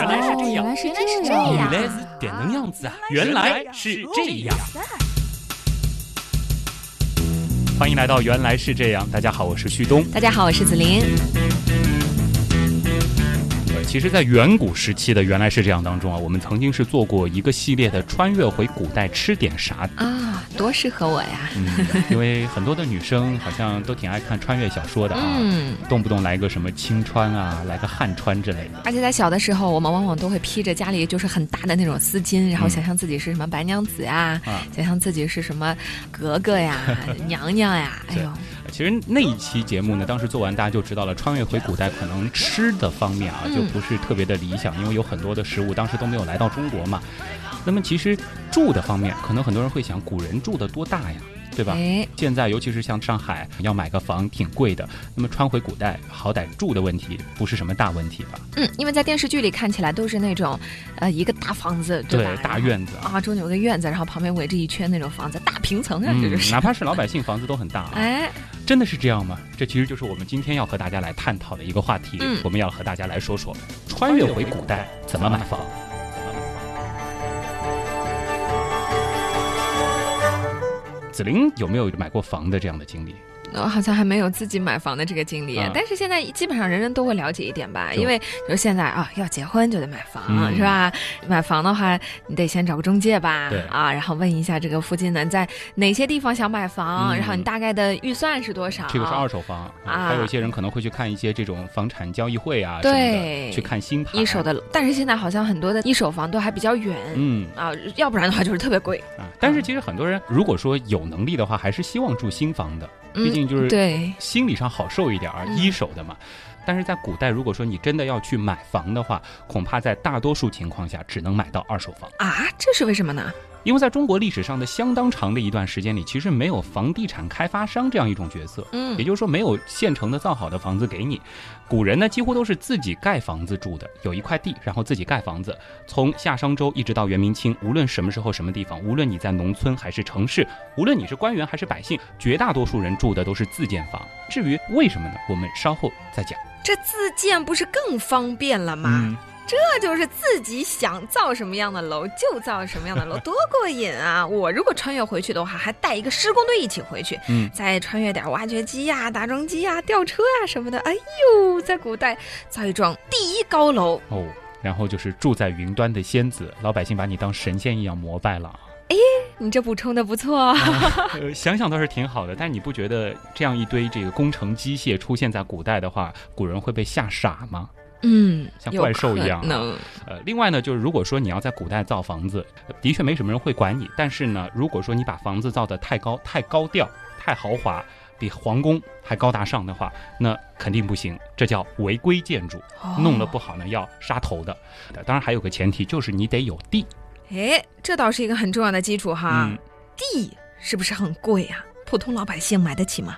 原来是这样，原来是原来是这样，原来是点能样子啊！原来是这样。欢迎来到《原来是这样》，大家好，我是旭东。大家好，我是子琳。呃，其实，在远古时期的《原来是这样》当中啊，我们曾经是做过一个系列的穿越回古代吃点啥。啊，多适合我呀！嗯，因为很多的女生好像都挺爱看穿越小说的啊，嗯，动不动来个什么青川啊，来个汉川之类的。而且在小的时候，我们往往都会披着家里就是很大的那种丝巾，然后嗯想象自己是什么白娘子呀，啊想象自己是什么格格呀、娘娘呀。哎呦，其实那一期节目呢，当时做完大家就知道了，穿越回古代可能吃的方面啊，就不是特别的理想，因为有很多的食物当时都没有来到中国嘛。那么其实住的方面，可能很多人会想，古人住的多大呀，对吧？哎，现在尤其是像上海，要买个房挺贵的。那么穿回古代，好歹住的问题不是什么大问题吧？嗯，因为在电视剧里看起来都是那种，呃，一个大房子，对吧？大院子啊，啊，中间有个院子，然后旁边围着一圈那种房子，大平层啊，这嗯就，是。哪怕是老百姓房子都很大啊。哎，真的是这样吗？这其实就是我们今天要和大家来探讨的一个话题。嗯我们要和大家来说说，穿越回古代怎么买房。紫菱有没有买过房的这样的经历？我好像还没有自己买房的这个经历，啊但是现在基本上人人都会了解一点吧，因为就是现在啊，要结婚就得买房，嗯是吧？买房的话，你得先找个中介吧对，啊，然后问一下这个附近的在哪些地方想买房，嗯然后你大概的预算是多少？这个是二手房，啊还有一些人可能会去看一些这种房产交易会啊对的，去看新盘。一手的，但是现在好像很多的一手房都还比较远。嗯啊，要不然的话就是特别贵。啊，但是其实很多人如果说有能力的话，还是希望住新房的，嗯毕竟就是对，心理上好受一点一手的嘛。但是在古代，如果说你真的要去买房的话，恐怕在大多数情况下只能买到二手房，啊，这是为什么呢？因为在中国历史上的相当长的一段时间里，其实没有房地产开发商这样一种角色。嗯也就是说，没有现成的造好的房子给你。古人呢，几乎都是自己盖房子住的，有一块地，然后自己盖房子。从夏商周一直到元明清，无论什么时候、什么地方，无论你在农村还是城市，无论你是官员还是百姓，绝大多数人住的都是自建房。至于为什么呢？我们稍后再讲。这自建不是更方便了吗？嗯，这就是自己想造什么样的楼就造什么样的楼，多过瘾啊！我如果穿越回去的话，还带一个施工队一起回去，嗯再穿越点挖掘机呀、打桩机呀、吊车呀什么的。哎呦，在古代造一幢第一高楼，哦，然后就是住在云端的仙子，老百姓把你当神仙一样膜拜了。哎你这补充的不错啊。呃，想想倒是挺好的，但你不觉得这样一堆这个工程机械出现在古代的话，古人会被吓傻吗？嗯，像怪兽一样呃，另外呢，就是如果说你要在古代造房子，呃的确没什么人会管你。但是呢，如果说你把房子造得太高、太高调、太豪华，比皇宫还高大上的话，那肯定不行，这叫违规建筑，弄得不好呢要杀头的。呃当然还有个前提，就是你得有地。哎，这倒是一个很重要的基础哈。嗯地是不是很贵啊？普通老百姓买得起吗？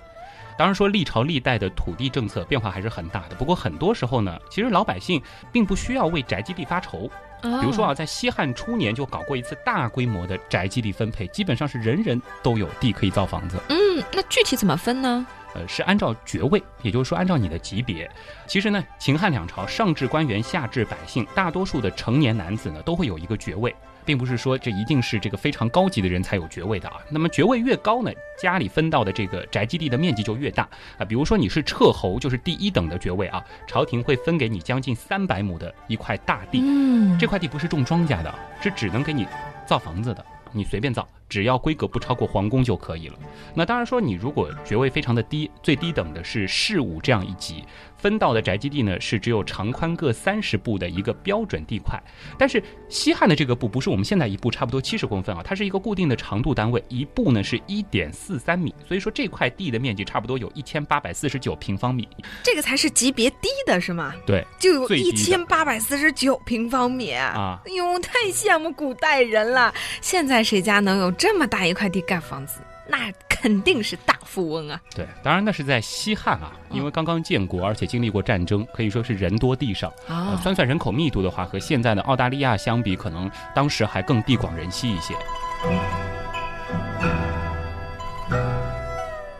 当然说历朝历代的土地政策变化还是很大的，不过很多时候呢，其实老百姓并不需要为宅基地发愁。比比如说啊，在西汉初年就搞过一次大规模的宅基地分配，基本上是人人都有地可以造房子。嗯，那具体怎么分呢？呃，是按照爵位，也就是说按照你的级别。其实呢，秦汉两朝上至官员，下至百姓，大多数的成年男子呢都会有一个爵位，并不是说这一定是这个非常高级的人才有爵位的啊。那么爵位越高呢，家里分到的这个宅基地的面积就越大啊。比如说你是彻侯，就是第一等的爵位啊，朝廷会分给你将近三百亩的一块大地。嗯这块地不是种庄稼的，是只能给你造房子的，你随便造，只要规格不超过皇宫就可以了。那当然说，你如果爵位非常的低，最低等的是士武这样一级，分到的宅基地呢是只有长宽各三十步的一个标准地块。但是西汉的这个步不是我们现在一步差不多七十公分啊，它是一个固定的长度单位，一步呢是一点四三米，所以说这块地的面积差不多有一千八百四十九平方米。这个才是级别低的是吗？对就有一千八百四十九平方米啊哎呦，太羡慕古代人了！现在谁家能有这么大一块地盖房子？那肯定是大富翁啊！对，当然那是在西汉啊，因为刚刚建国，而且经历过战争，可以说是人多地少。呃，啊算算人口密度的话，和现在的澳大利亚相比，可能当时还更地广人稀一些。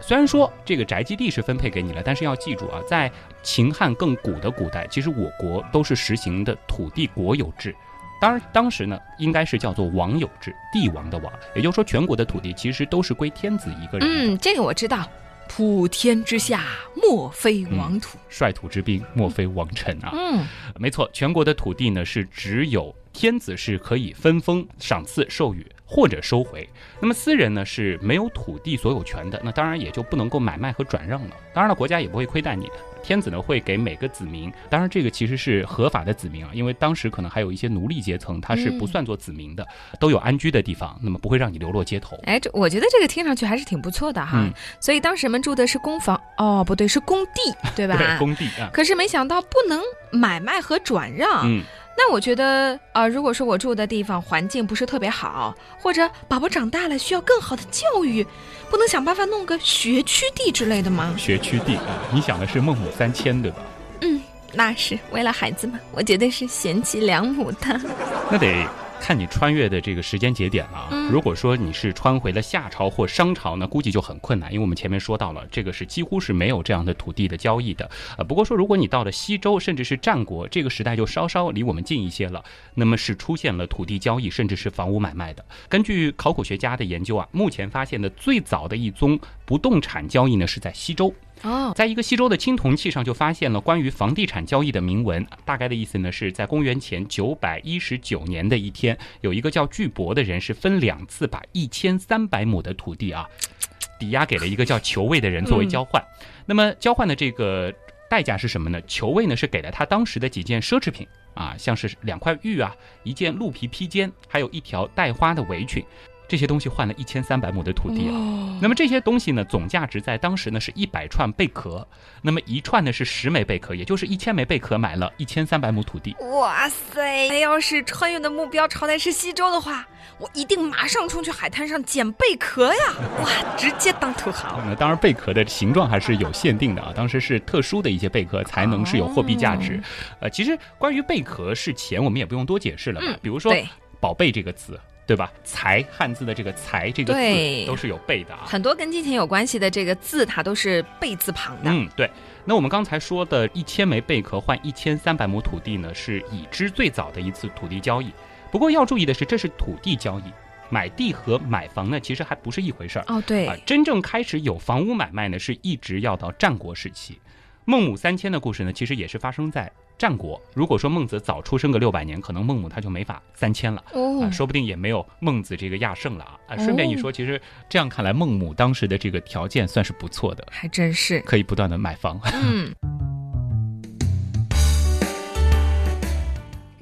虽虽然说这个宅基地是分配给你了，但是要记住啊，在秦汉更古的古代，其实我国都是实行的土地国有制。当然，当时呢，应该是叫做王有制，帝王的王，也就是说，全国的土地其实都是归天子一个人。嗯，这个我知道。普天之下，莫非王土；率土之滨，莫非王臣啊。嗯，没错，全国的土地呢，是只有天子是可以分封、赏赐、授予。或者收回，那么私人呢是没有土地所有权的，那当然也就不能够买卖和转让了。当然了，国家也不会亏待你，天子呢会给每个子民，当然这个其实是合法的子民啊，因为当时可能还有一些奴隶阶层，他是不算作子民的，都有安居的地方，那么不会让你流落街头。哎，这我觉得这个听上去还是挺不错的哈。所以当时人们住的是公房，哦，不对，是工地，对吧？对，工地啊。可是没想到不能买卖和转让。嗯。那我觉得啊，如果说我住的地方环境不是特别好，或者宝宝长大了需要更好的教育，不能想办法弄个学区地之类的吗？学区地啊，你想的是孟母三迁对吧？嗯，那是为了孩子嘛，我绝对是贤妻良母的。那得。看你穿越的这个时间节点了啊！如果说你是穿回了夏朝或商朝呢，估计就很困难，因为我们前面说到了，这个是几乎是没有这样的土地的交易的。呃，不过说如果你到了西周，甚至是战国这个时代，就稍稍离我们近一些了，那么是出现了土地交易，甚至是房屋买卖的。根据考古学家的研究啊，目前发现的最早的一宗不动产交易呢，是在西周。哦，在一个西周的青铜器上就发现了关于房地产交易的铭文，大概的意思呢是在公元前九百一十九年的一天，有一个叫巨伯的人是分两次把一千三百亩的土地啊，抵押给了一个叫求卫的人作为交换。那么交换的这个代价是什么呢？求卫呢是给了他当时的几件奢侈品啊，像是两块玉啊，一件鹿皮披肩，还有一条带花的围裙。这些东西换了一千三百亩的土地啊，那么这些东西呢，总价值在当时呢是一百串贝壳，那么一串呢是十枚贝壳，也就是一千枚贝壳买了一千三百亩土地。哇塞！要是穿越的目标朝代是西周的话，我一定马上冲去海滩上捡贝壳呀！哇，直接当土豪。那当然，贝壳的形状还是有限定的啊，当时是特殊的一些贝壳才能是有货币价值。呃，其实关于贝壳是钱，我们也不用多解释了吧？比如说“宝贝”这个词。对吧？财汉字的这个财这个字都是有贝的啊，很多跟金钱有关系的这个字，它都是贝字旁的。嗯，对。那我们刚才说的一千枚贝壳换一千三百亩土地呢，是已知最早的一次土地交易。不过要注意的是，这是土地交易，买地和买房呢，其实还不是一回事儿。哦，对。啊，真正开始有房屋买卖呢，是一直要到战国时期。孟母三迁的故事呢，其实也是发生在战国。如果说孟子早出生个六百年，可能孟母他就没法三迁了，啊，说不定也没有孟子这个亚圣了啊。啊，顺便一说，其实这样看来，孟母当时的这个条件算是不错的，还真是可以不断的买房。嗯。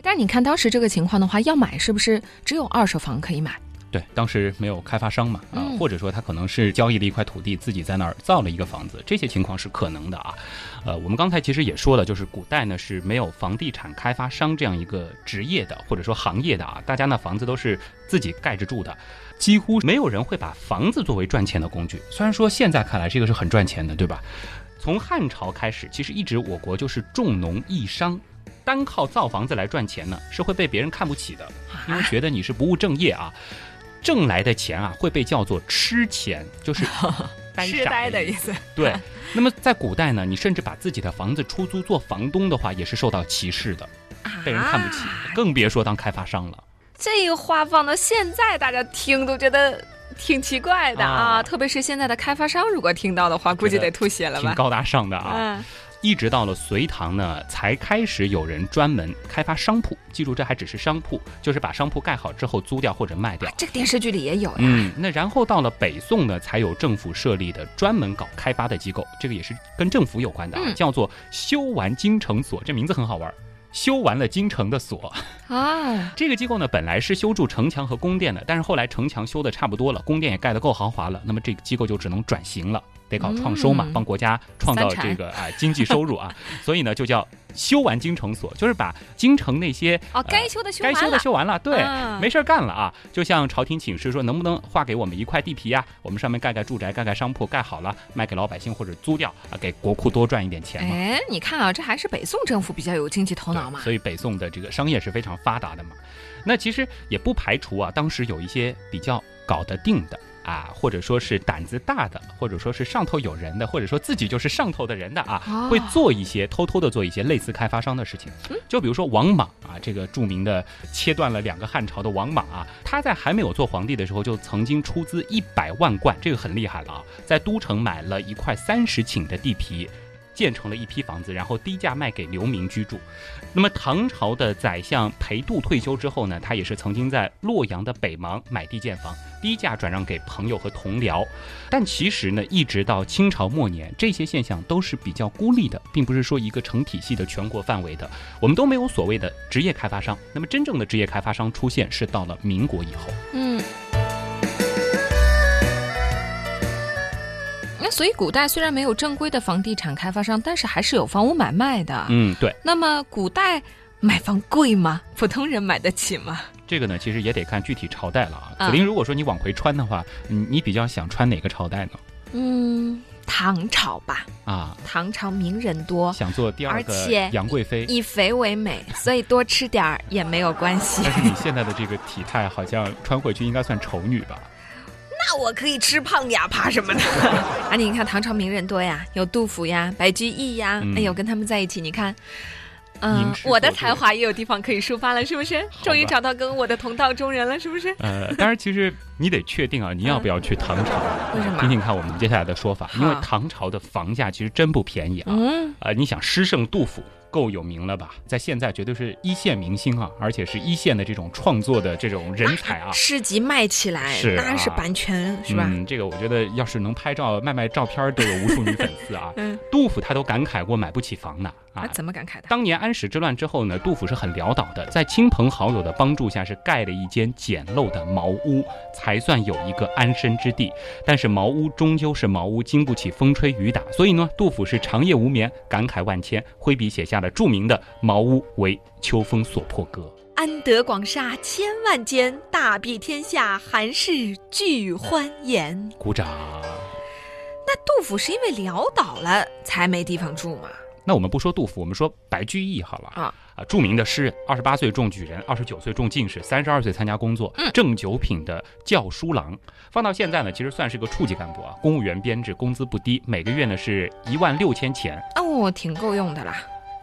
但是你看当时这个情况的话，要买是不是只有二手房可以买？对，当时没有开发商嘛，啊，或者说他可能是交易了一块土地，自己在那儿造了一个房子，这些情况是可能的啊。呃，我们刚才其实也说了，就是古代呢是没有房地产开发商这样一个职业的，或者说行业的啊，大家呢房子都是自己盖着住的，几乎没有人会把房子作为赚钱的工具。虽然说现在看来这个是很赚钱的，对吧？从汉朝开始，其实一直我国就是重农抑商，单靠造房子来赚钱呢，是会被别人看不起的，因为觉得你是不务正业啊。挣来的钱啊，会被叫做吃钱，就是痴呆的意思。对，那么在古代呢，你甚至把自己的房子出租做房东的话，也是受到歧视的，被人看不起，更别说当开发商了。这个话放到现在，大家听都觉得挺奇怪的啊，特别是现在的开发商，如果听到的话，估计得吐血了吧？挺高大上的啊。一直到了隋唐呢，才开始有人专门开发商铺。记住，这还只是商铺，就是把商铺盖好之后租掉或者卖掉。这个电视剧里也有呀。嗯，那然后到了北宋呢，才有政府设立的专门搞开发的机构，这个也是跟政府有关的，叫做修完京城所。这名字很好玩，修完了京城的所啊。这个机构呢，本来是修筑城墙和宫殿的，但是后来城墙修的差不多了，宫殿也盖得够豪华了，那么这个机构就只能转型了。得搞创收嘛，帮国家创造这个啊经济收入啊，所以呢就叫修完京城所，就是把京城那些哦该修的修该修的修完了，对，没事干了啊，就像朝廷请示说能不能划给我们一块地皮啊，我们上面盖盖住宅，盖盖商铺，盖好了卖给老百姓或者租掉啊，给国库多赚一点钱嘛。哎，你看啊，这还是北宋政府比较有经济头脑嘛，所以北宋的这个商业是非常发达的嘛。那其实也不排除啊，当时有一些比较搞得定的。啊，或者说是胆子大的，或者说是上头有人的，或者说自己就是上头的人的啊，哦会做一些偷偷的做一些类似开发商的事情。就比如说王莽啊，这个著名的切断了两个汉朝的王莽啊，他在还没有做皇帝的时候，就曾经出资一百万贯，这个很厉害了啊，在都城买了一块三十顷的地皮。建成了一批房子，然后低价卖给流民居住。那么唐朝的宰相裴度退休之后呢，他也是曾经在洛阳的北邙买地建房，低价转让给朋友和同僚。但其实呢，一直到清朝末年，这些现象都是比较孤立的，并不是说一个成体系的全国范围的。我们都没有所谓的职业开发商。那么真正的职业开发商出现是到了民国以后。嗯。所以，古代虽然没有正规的房地产开发商，但是还是有房屋买卖的。嗯，对。那么，古代买房贵吗？普通人买得起吗？这个呢，其实也得看具体朝代了啊。啊子林，如果说你往回穿的话，你你比较想穿哪个朝代呢？嗯，唐朝吧。啊，唐朝名人多，想做第二而个且杨贵妃。以肥为美，所以多吃点儿也没有关系。但是你现在的这个体态，好像穿回去应该算丑女吧？那我可以吃胖呀，怕什么呢？啊，你看唐朝名人多呀，有杜甫呀、白居易呀，嗯哎呦，跟他们在一起，你看。嗯我的才华也有地方可以抒发了，是不是？终于找到跟我的同道中人了，是不是？呃，当然，其实你得确定啊，你要不要去唐朝？为什么听听看我们接下来的说法，因为唐朝的房价其实真不便宜啊。嗯，呃，你想诗圣杜甫够有名了吧？在现在绝对是一线明星啊，而且是一线的这种创作的这种人才啊。诗集卖起来，是啊那是版权，是吧？嗯，这个我觉得要是能拍照卖卖照片，都有无数女粉丝啊。嗯，杜甫他都感慨过买不起房呢啊，啊。怎么感慨的？当年安史之乱之后呢，杜甫是很潦倒的，在亲朋好友的帮助下，是盖了一间简陋的茅屋，才算有一个安身之地。但是茅屋终究是茅屋，经不起风吹雨打，所以呢，杜甫是长夜无眠，感慨万千，挥笔写下了著名的《茅屋为秋风所破歌》。安得广厦千万间，大庇天下寒士俱欢颜。鼓掌。那杜甫是因为潦倒了才没地方住吗？那我们不说杜甫，我们说白居易好了啊啊，著名的诗人，二十八岁中举人，二十九岁中进士，三十二岁参加工作，嗯正九品的教书郎。放到现在呢，其实算是个处级干部啊，公务员编制，工资不低，每个月呢是一万六千钱。哦，挺够用的啦。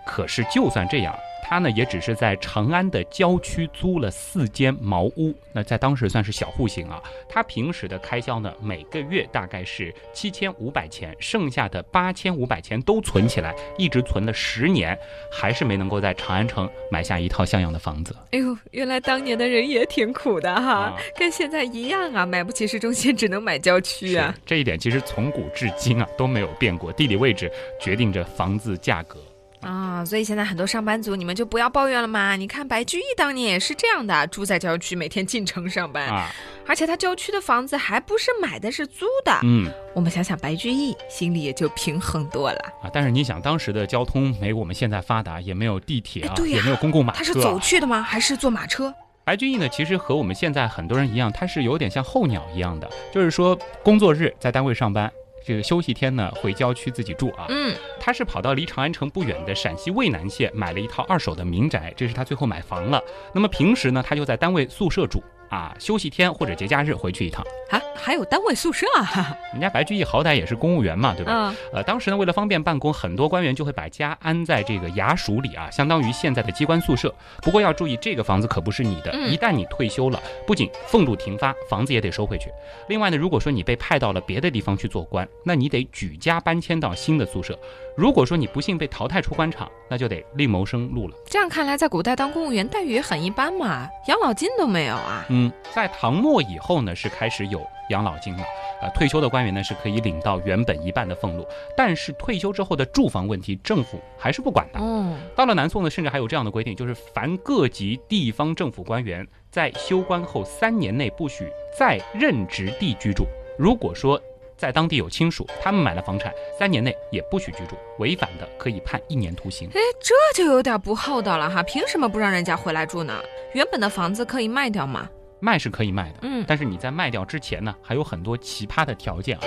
可是就算这样，他呢也只是在长安的郊区租了四间茅屋，那在当时算是小户型啊。他平时的开销呢，每个月大概是七千五百钱，剩下的八千五百钱都存起来，一直存了十年，还是没能够在长安城买下一套像样的房子。哎呦，原来当年的人也挺苦的哈，啊跟现在一样啊，买不起市中心，只能买郊区啊。这一点其实从古至今啊都没有变过，地理位置决定着房子价格。啊，所以现在很多上班族，你们就不要抱怨了嘛。你看白居易当年也是这样的，住在郊区，每天进城上班，啊，而且他郊区的房子还不是买的，是租的。嗯我们想想白居易，心里也就平衡多了。啊，但是你想，当时的交通没我们现在发达，也没有地铁啊，哎对呀也没有公共马车、啊。他是走去的吗？还是坐马车？白居易呢，其实和我们现在很多人一样，他是有点像候鸟一样的，就是说工作日在单位上班，这个休息天呢回郊区自己住啊。嗯，他是跑到离长安城不远的陕西渭南县买了一套二手的民宅，这是他最后买房了。那么平时呢，他就在单位宿舍住啊，休息天或者节假日回去一趟。啊，还有单位宿舍啊？人家白居易好歹也是公务员嘛，对吧？嗯，呃，当时呢，为了方便办公，很多官员就会把家安在这个衙署里啊，相当于现在的机关宿舍。不过要注意，这个房子可不是你的，嗯一旦你退休了，不仅俸禄停发，房子也得收回去。另外呢，如果说你被派到了别的地方去做官，那你得举家搬迁到新的宿舍。如果说你不幸被淘汰出官场，那就得另谋生路了。这样看来，在古代当公务员待遇也很一般嘛，养老金都没有啊。嗯，在唐末以后呢，是开始有养老金了。呃，退休的官员呢是可以领到原本一半的俸禄，但是退休之后的住房问题，政府还是不管的。嗯，到了南宋呢，甚至还有这样的规定，就是凡各级地方政府官员在休官后三年内不许在任职地居住。如果说在当地有亲属，他们买了房产，三年内也不许居住，违反的可以判一年徒刑。哎，这就有点不厚道了哈，凭什么不让人家回来住呢？原本的房子可以卖掉吗？卖是可以卖的，嗯但是你在卖掉之前呢，还有很多奇葩的条件啊。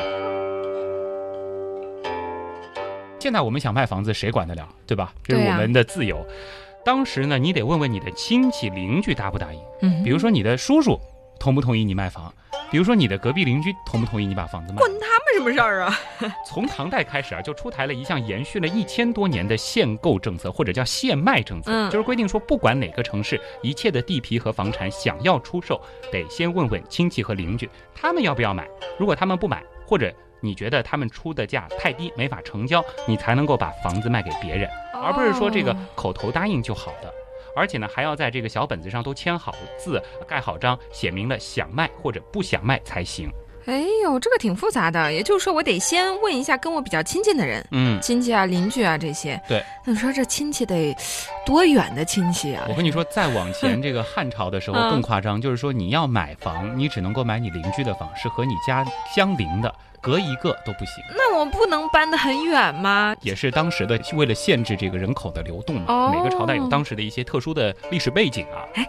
现在我们想卖房子，谁管得了，对吧？这是我们的自由。当时呢，你得问问你的亲戚邻居答不答应。嗯比如说你的叔叔同不同意你卖房？比如说你的隔壁邻居同不同意你把房子卖？关他们什么事儿啊？从唐代开始啊，就出台了一项延续了一千多年的限购政策，或者叫限卖政策，嗯就是规定说，不管哪个城市，一切的地皮和房产想要出售，得先问问亲戚和邻居，他们要不要买。如果他们不买，或者你觉得他们出的价太低，没法成交，你才能够把房子卖给别人，而不是说这个哦口头答应就好的。而且呢，还要在这个小本子上都签好字、盖好章，写明了想卖或者不想卖才行。哎呦，这个挺复杂的。也就是说，我得先问一下跟我比较亲近的人，嗯，亲戚啊、邻居啊这些。对，那你说这亲戚得多远的亲戚啊我？跟你说，再往前这个汉朝的时候嗯更夸张，就是说你要买房，你只能够买你邻居的房，是和你家相邻的，隔一个都不行。那我不能搬得很远吗？也是当时的为了限制这个人口的流动嘛，哦每个朝代有当时的一些特殊的历史背景啊。哎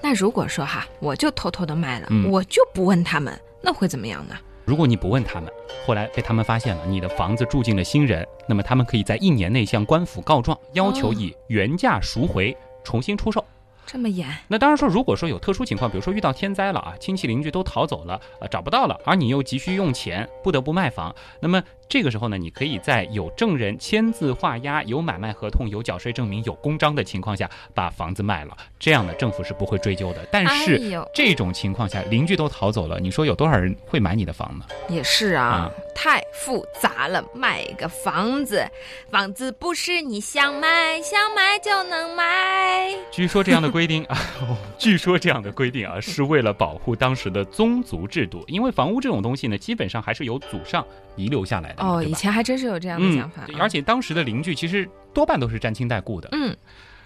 那如果说哈，我就偷偷的卖了，嗯我就不问他们，那会怎么样呢？如果你不问他们，后来被他们发现了你的房子住进了新人，那么他们可以在一年内向官府告状，要求以原价赎回，重新出售。这么严？那当然说，如果说有特殊情况，比如说遇到天灾了啊，亲戚邻居都逃走了，呃，找不到了，而你又急需用钱，不得不卖房，那么这个时候呢，你可以在有证人签字画押、有买卖合同、有缴税证明、有公章的情况下把房子卖了，这样呢，政府是不会追究的。但是、哎，这种情况下，邻居都逃走了，你说有多少人会买你的房呢？也是啊，啊太复杂了。卖个房子，房子不是你想买想买就能买。据说这样的规定啊，据说这样的规定啊，是为了保护当时的宗族制度，因为房屋这种东西呢，基本上还是由祖上遗留下来的，哦，以前还真是有这样的嗯想法而且当时的邻居其实多半都是沾亲带故的。嗯，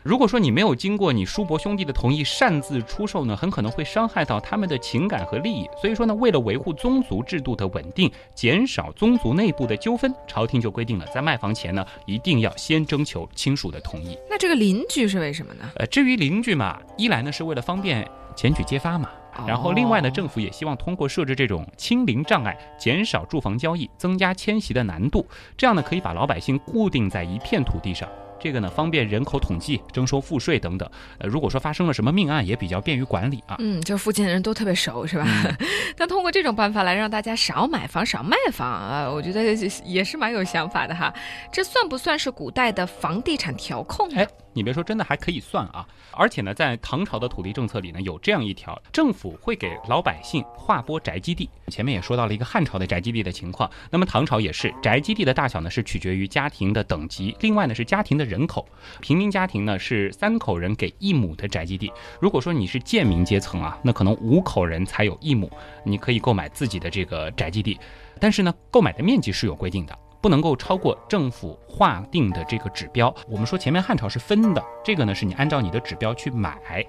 如果说你没有经过你叔伯兄弟的同意擅自出售呢，很可能会伤害到他们的情感和利益。所以说呢，为了维护宗族制度的稳定，减少宗族内部的纠纷，朝廷就规定了，在卖房前呢，一定要先征求亲属的同意。那这个邻居是为什么呢？呃，至于邻居嘛，一来呢是为了方便检举揭发嘛。然后，另外呢，哦政府也希望通过设置这种清零障碍，减少住房交易，增加迁徙的难度。这样呢，可以把老百姓固定在一片土地上。这个呢，方便人口统计、征收赋税等等。呃，如果说发生了什么命案，也比较便于管理啊。嗯，就是附近的人都特别熟，是吧？嗯 但通过这种办法来让大家少买房、少卖房啊，我觉得也是蛮有想法的哈。这算不算是古代的房地产调控呢？哎，你别说，真的还可以算啊！而且呢，在唐朝的土地政策里呢，有这样一条，政府会给老百姓划拨宅基地。前面也说到了一个汉朝的宅基地的情况，那么唐朝也是宅基地的大小呢是取决于家庭的等级，另外呢是家庭的人口。平民家庭呢是三口人给一亩的宅基地，如果说你是贱民阶层啊，那可能五口人才有一亩，你可以购买自己的这个宅基地，但是呢，购买的面积是有规定的。不能够超过政府划定的这个指标。我们说前面汉朝是分的，这个呢是你按照你的指标去买。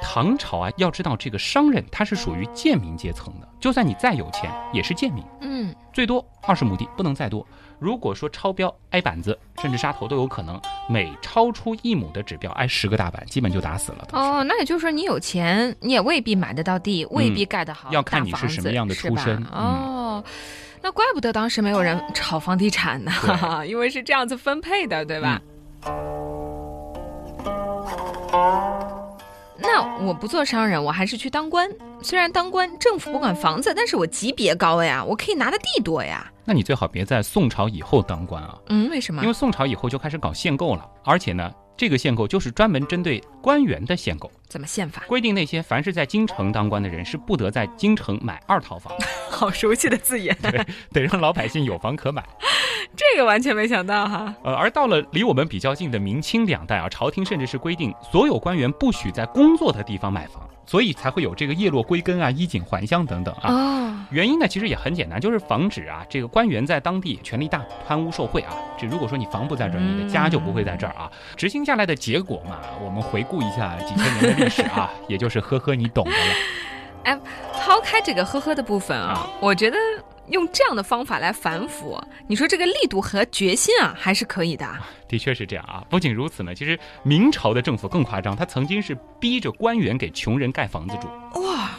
唐朝啊，要知道这个商人他是属于贱民阶层的，就算你再有钱也是贱民，嗯，最多二十亩地，不能再多。如果说超标挨板子，甚至杀头都有可能。每超出一亩的指标挨十个大板，基本就打死了。哦，那也就是说你有钱，你也未必买得到地，未必盖得好、嗯要看你是什么样的出身哦。那怪不得当时没有人炒房地产呢，因为是这样子分配的，对吧？嗯、那我不做商人，我还是去当官。虽然当官，政府不管房子，但是我级别高呀，我可以拿的地多呀。那你最好别在宋朝以后当官啊。嗯，为什么？因为宋朝以后就开始搞限购了，而且呢，这个限购就是专门针对官员的限购。怎么宪法？规定那些凡是在京城当官的人是不得在京城买二套房。好熟悉的字眼。对，得让老百姓有房可买。这个完全没想到哈。呃，而到了离我们比较近的明清两代啊，朝廷甚至是规定所有官员不许在工作的地方买房，所以才会有这个叶落归根啊、衣锦还乡等等啊。哦。原因呢，其实也很简单，就是防止啊这个官员在当地权力大、贪污受贿啊。这如果说你房不在这儿，你的家就不会在这儿啊。执行下来的结果嘛，我们回顾一下几千年的历史啊，也就是呵呵，你懂的了。哎，抛开这个呵呵的部分啊，啊我觉得。用这样的方法来反腐，你说这个力度和决心啊，还是可以的。的确是这样啊。不仅如此呢，其实明朝的政府更夸张，他曾经是逼着官员给穷人盖房子住。哇，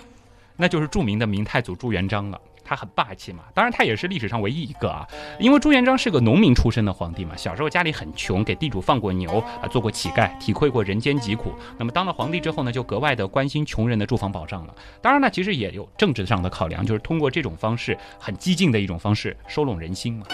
那就是著名的明太祖朱元璋了。他很霸气嘛。当然，他也是历史上唯一一个啊，因为朱元璋是个农民出身的皇帝嘛，小时候家里很穷，给地主放过牛啊，做过乞丐，体会过人间疾苦。那么当了皇帝之后呢，就格外的关心穷人的住房保障了。当然呢，其实也有政治上的考量，就是通过这种方式，很激进的一种方式收拢人心嘛。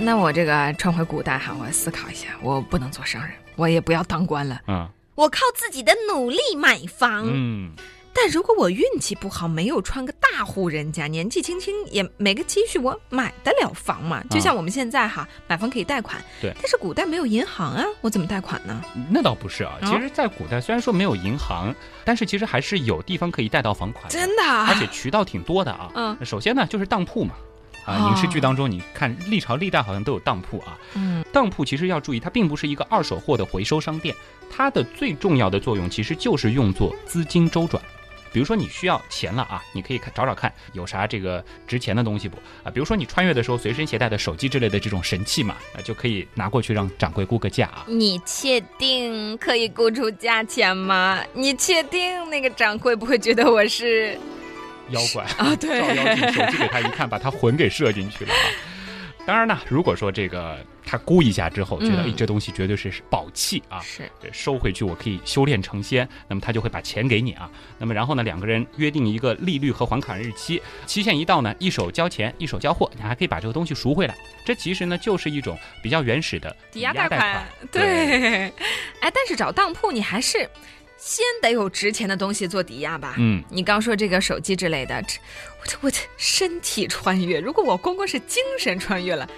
那我这个穿回古代哈，我思考一下，我不能做商人，我也不要当官了，嗯我靠自己的努力买房。嗯，但如果我运气不好，没有穿个大户人家，年纪轻轻也没个积蓄，我买得了房吗？就像我们现在哈，买房可以贷款，对但是古代没有银行啊，我怎么贷款呢？那倒不是啊。哦其实，在古代虽然说没有银行，但是其实还是有地方可以贷到房款的，真的啊？而且渠道挺多的啊。嗯首先呢，就是当铺嘛。啊，哦影视剧当中，你看历朝历代好像都有当铺啊。嗯当铺其实要注意，它并不是一个二手货的回收商店，它的最重要的作用其实就是用作资金周转。比如说你需要钱了啊，你可以看找找看有啥这个值钱的东西不啊？比如说你穿越的时候随身携带的手机之类的这种神器嘛，啊就可以拿过去让掌柜估个价啊。你确定可以估出价钱吗？你确定那个掌柜不会觉得我是妖怪啊？照妖镜，手机给他一看，把他魂给射进去了啊！当然呢，如果说这个他估一下之后，觉得嗯哎这东西绝对是宝器啊，是收回去我可以修炼成仙，那么他就会把钱给你啊。那么然后呢，两个人约定一个利率和还款日期，期限一到呢，一手交钱，一手交货，你还可以把这个东西赎回来。这其实呢就是一种比较原始的抵押贷贷款，对。哎，但是找当铺你还是先得有值钱的东西做抵押吧。嗯，你刚说这个手机之类的，这我这我这身体穿越，如果我光光是精神穿越了，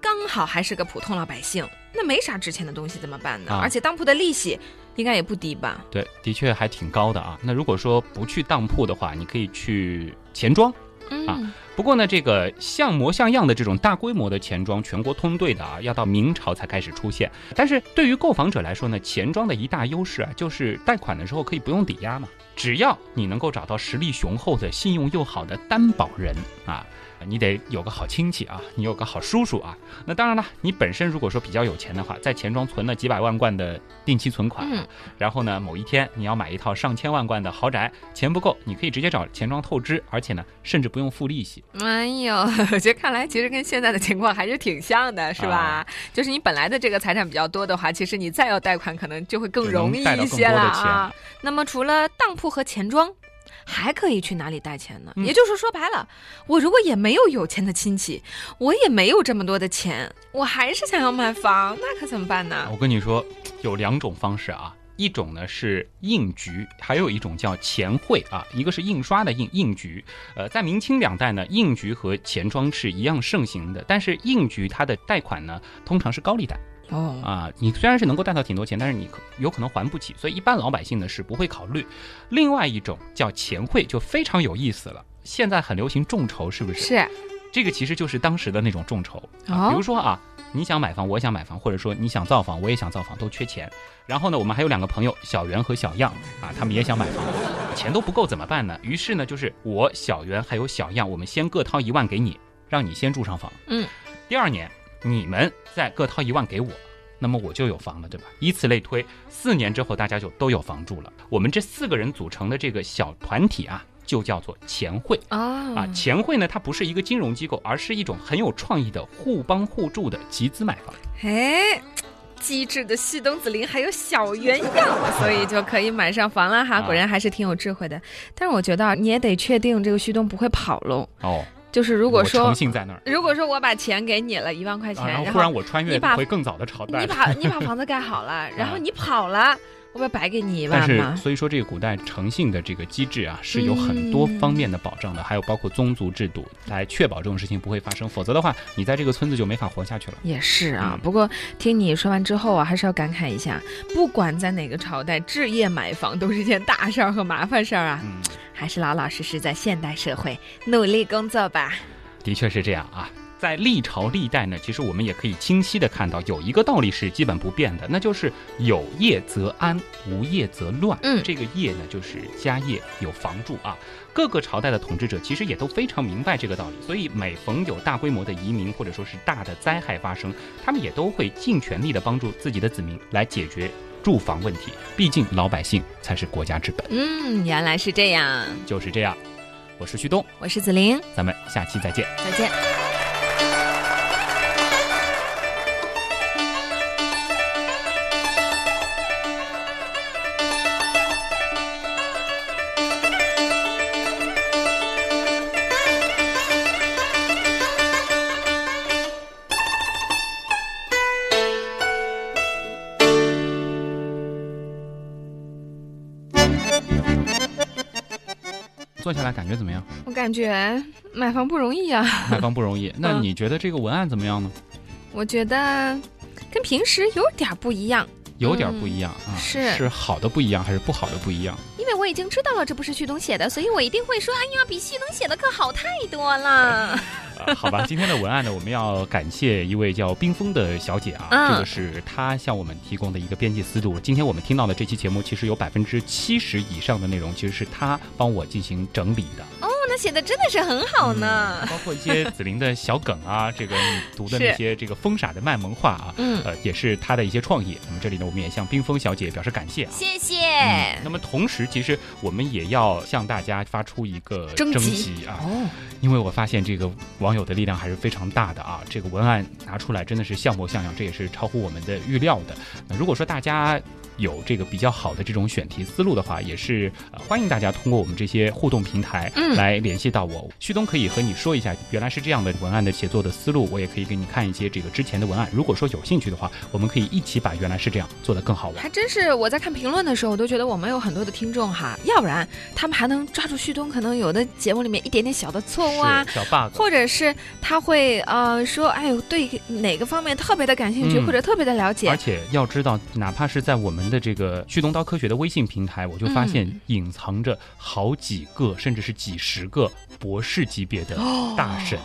刚好还是个普通老百姓，那没啥值钱的东西怎么办呢？啊而且当铺的利息应该也不低吧？对，的确还挺高的啊。那如果说不去当铺的话，你可以去钱庄。嗯，啊不过呢，这个像模像样的这种大规模的钱庄，全国通兑的啊，要到明朝才开始出现。但是对于购房者来说呢，钱庄的一大优势啊，就是贷款的时候可以不用抵押嘛，只要你能够找到实力雄厚的、信用又好的担保人啊。你得有个好亲戚啊，你有个好叔叔啊。那当然了，你本身如果说比较有钱的话，在钱庄存了几百万贯的定期存款、啊，嗯然后呢，某一天你要买一套上千万贯的豪宅，钱不够，你可以直接找钱庄透支，而且呢，甚至不用付利息。哎呦，我觉得看来其实跟现在的情况还是挺像的，是吧？啊就是你本来的这个财产比较多的话，其实你再要贷款，可能就会更容易一些了啊。那么除了当铺和钱庄。还可以去哪里贷钱呢？嗯也就是说白了，我如果也没有有钱的亲戚，我也没有这么多的钱，我还是想要买房，那可怎么办呢？我跟你说，有两种方式啊，一种呢是印局，还有一种叫钱汇啊，一个是印刷的印印局。呃，在明清两代呢，印局和钱庄是一样盛行的，但是印局它的贷款呢，通常是高利贷哦，啊。你虽然是能够贷到挺多钱，但是你可有可能还不起，所以一般老百姓呢是不会考虑。另外一种叫钱汇，就非常有意思了。现在很流行众筹，是不是？是这个其实就是当时的那种众筹哦啊，比如说啊，你想买房，我想买房，或者说你想造房，我也想造房，都缺钱。然后呢，我们还有两个朋友小袁和小样啊，他们也想买房，钱都不够怎么办呢？于是呢，就是我小袁还有小样，我们先各掏一万给你，让你先住上房。嗯，第二年你们再各掏一万给我。那么我就有房了，对吧？以此类推，四年之后大家就都有房住了。我们这四个人组成的这个小团体啊，就叫做钱会啊啊，钱会呢，它不是一个金融机构，而是一种很有创意的互帮互助的集资买房。哎。机智的旭东子林还有小原样，所以就可以买上房了哈。啊果然还是挺有智慧的。但是我觉得啊你也得确定这个旭东不会跑喽。哦，就是如果说诚信在那儿，如果说我把钱给你了一万块钱，啊、然后然忽然我穿越更早的朝代你，把你把房子盖好了，然后你跑了，我不白给你一但是万吗？所以说这个古代诚信的这个机制啊，是有很多方面的保障的，还有包括宗族制度来确保这种事情不会发生，否则的话，你在这个村子就没法活下去了。也是啊，嗯不过听你说完之后啊，还是要感慨一下，不管在哪个朝代，置业买房都是件大事儿和麻烦事儿啊，嗯，还是老老实实在现代社会努力工作吧。的确是这样啊。在历朝历代呢，其实我们也可以清晰的看到，有一个道理是基本不变的，那就是有业则安，无业则乱。嗯这个业呢，就是家业，有房住啊。各个朝代的统治者其实也都非常明白这个道理，所以每逢有大规模的移民或者说是大的灾害发生，他们也都会尽全力的帮助自己的子民来解决住房问题。毕竟老百姓才是国家之本。嗯，原来是这样。就是这样。我是旭东，我是子玲，咱们下期再见。再见。觉怎么样？我感觉买房不容易啊！买房不容易，那你觉得这个文案怎么样呢？我觉得跟平时有点不一样，有点不一样啊！是是好的不一样，还是不好的不一样？因为我已经知道了这不是旭东写的，所以我一定会说：“哎呀，比旭东写的可好太多了。”好吧，今天的文案呢，我们要感谢一位叫冰封的小姐啊，这个是她向我们提供的一个编辑思路。今天我们听到的这期节目，其实有百分之七十以上的内容，其实是她帮我进行整理的。写的真的是很好呢，包括一些紫菱的小梗啊，这个你读的那些这个疯傻的卖萌话啊，嗯，呃，也是他的一些创意。那么这里呢，我们也向冰峰小姐表示感谢啊，谢谢。那么同时，其实我们也要向大家发出一个征集啊，哦，因为我发现这个网友的力量还是非。非常大的啊，这个文案拿出来真的是像模像样，这也是超乎我们的预料的。那如果说大家，有这个比较好的这种选题思路的话，也是呃欢迎大家通过我们这些互动平台来联系到我。旭东可以和你说一下，原来是这样的文案的写作的思路，我也可以给你看一些这个之前的文案。如果说有兴趣的话，我们可以一起把原来是这样做得更好玩。还真是我在看评论的时候，我都觉得我们有很多的听众哈，要不然他们还能抓住旭东可能有的节目里面一点点小的错误啊，小 bug，或者是他会呃说，哎呦对哪个方面特别的感兴趣，或者特别的了解。而且要知道，哪怕是在我们的这个旭东。刀科学的微信平台，我就发现隐藏着好几个，甚至是几十个博士级别的大神。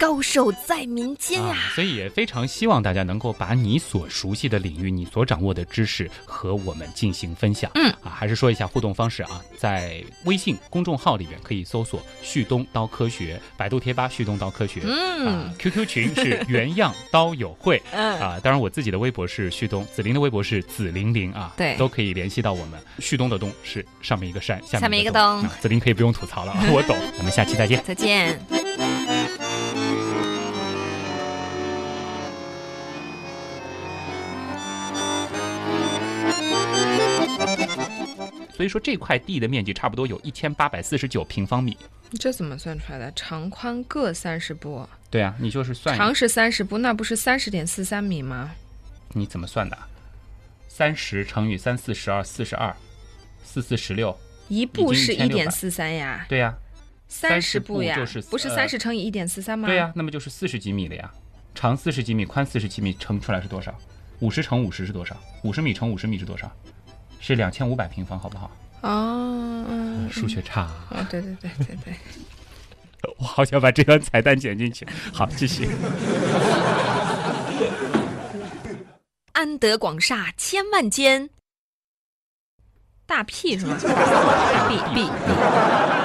高手在民间啊！所以也非常希望大家能够把你所熟悉的领域、你所掌握的知识和我们进行分享。嗯啊，还是说一下互动方式啊，在微信公众号里面可以搜索“旭东刀科学”，百度贴吧“旭东刀科学”。嗯啊，QQ 群是原样刀友会。嗯啊，当然我自己的微博是旭东，紫菱的微博是紫菱菱啊。对，都可以联系到我们。旭东的东是上面一个山，下面一个东。紫菱可以不用吐槽了，我懂。咱们下期再见。再见。所以说这块地的面积差不多有一千八百四十九平方米。这怎么算出来的？长宽各三十步。对啊，你就是算。长是三十步，那不是三十点四三米吗？你怎么算的？三十乘以三四十二，四十二，四四十六。一步是一点四三呀。对呀。三十步呀，就是不是三十乘以一点四三吗？对呀，那么就是四十几米了呀。长四十几米，宽四十几米，乘出来是多少？五十乘五十是多少？五十米乘五十米是多少？是两千五百平方，好不好？哦，数学差。啊，对对对对对，我好想把这段彩蛋剪进去。好，继续。安得广厦千万间，大屁是吗？大屁屁。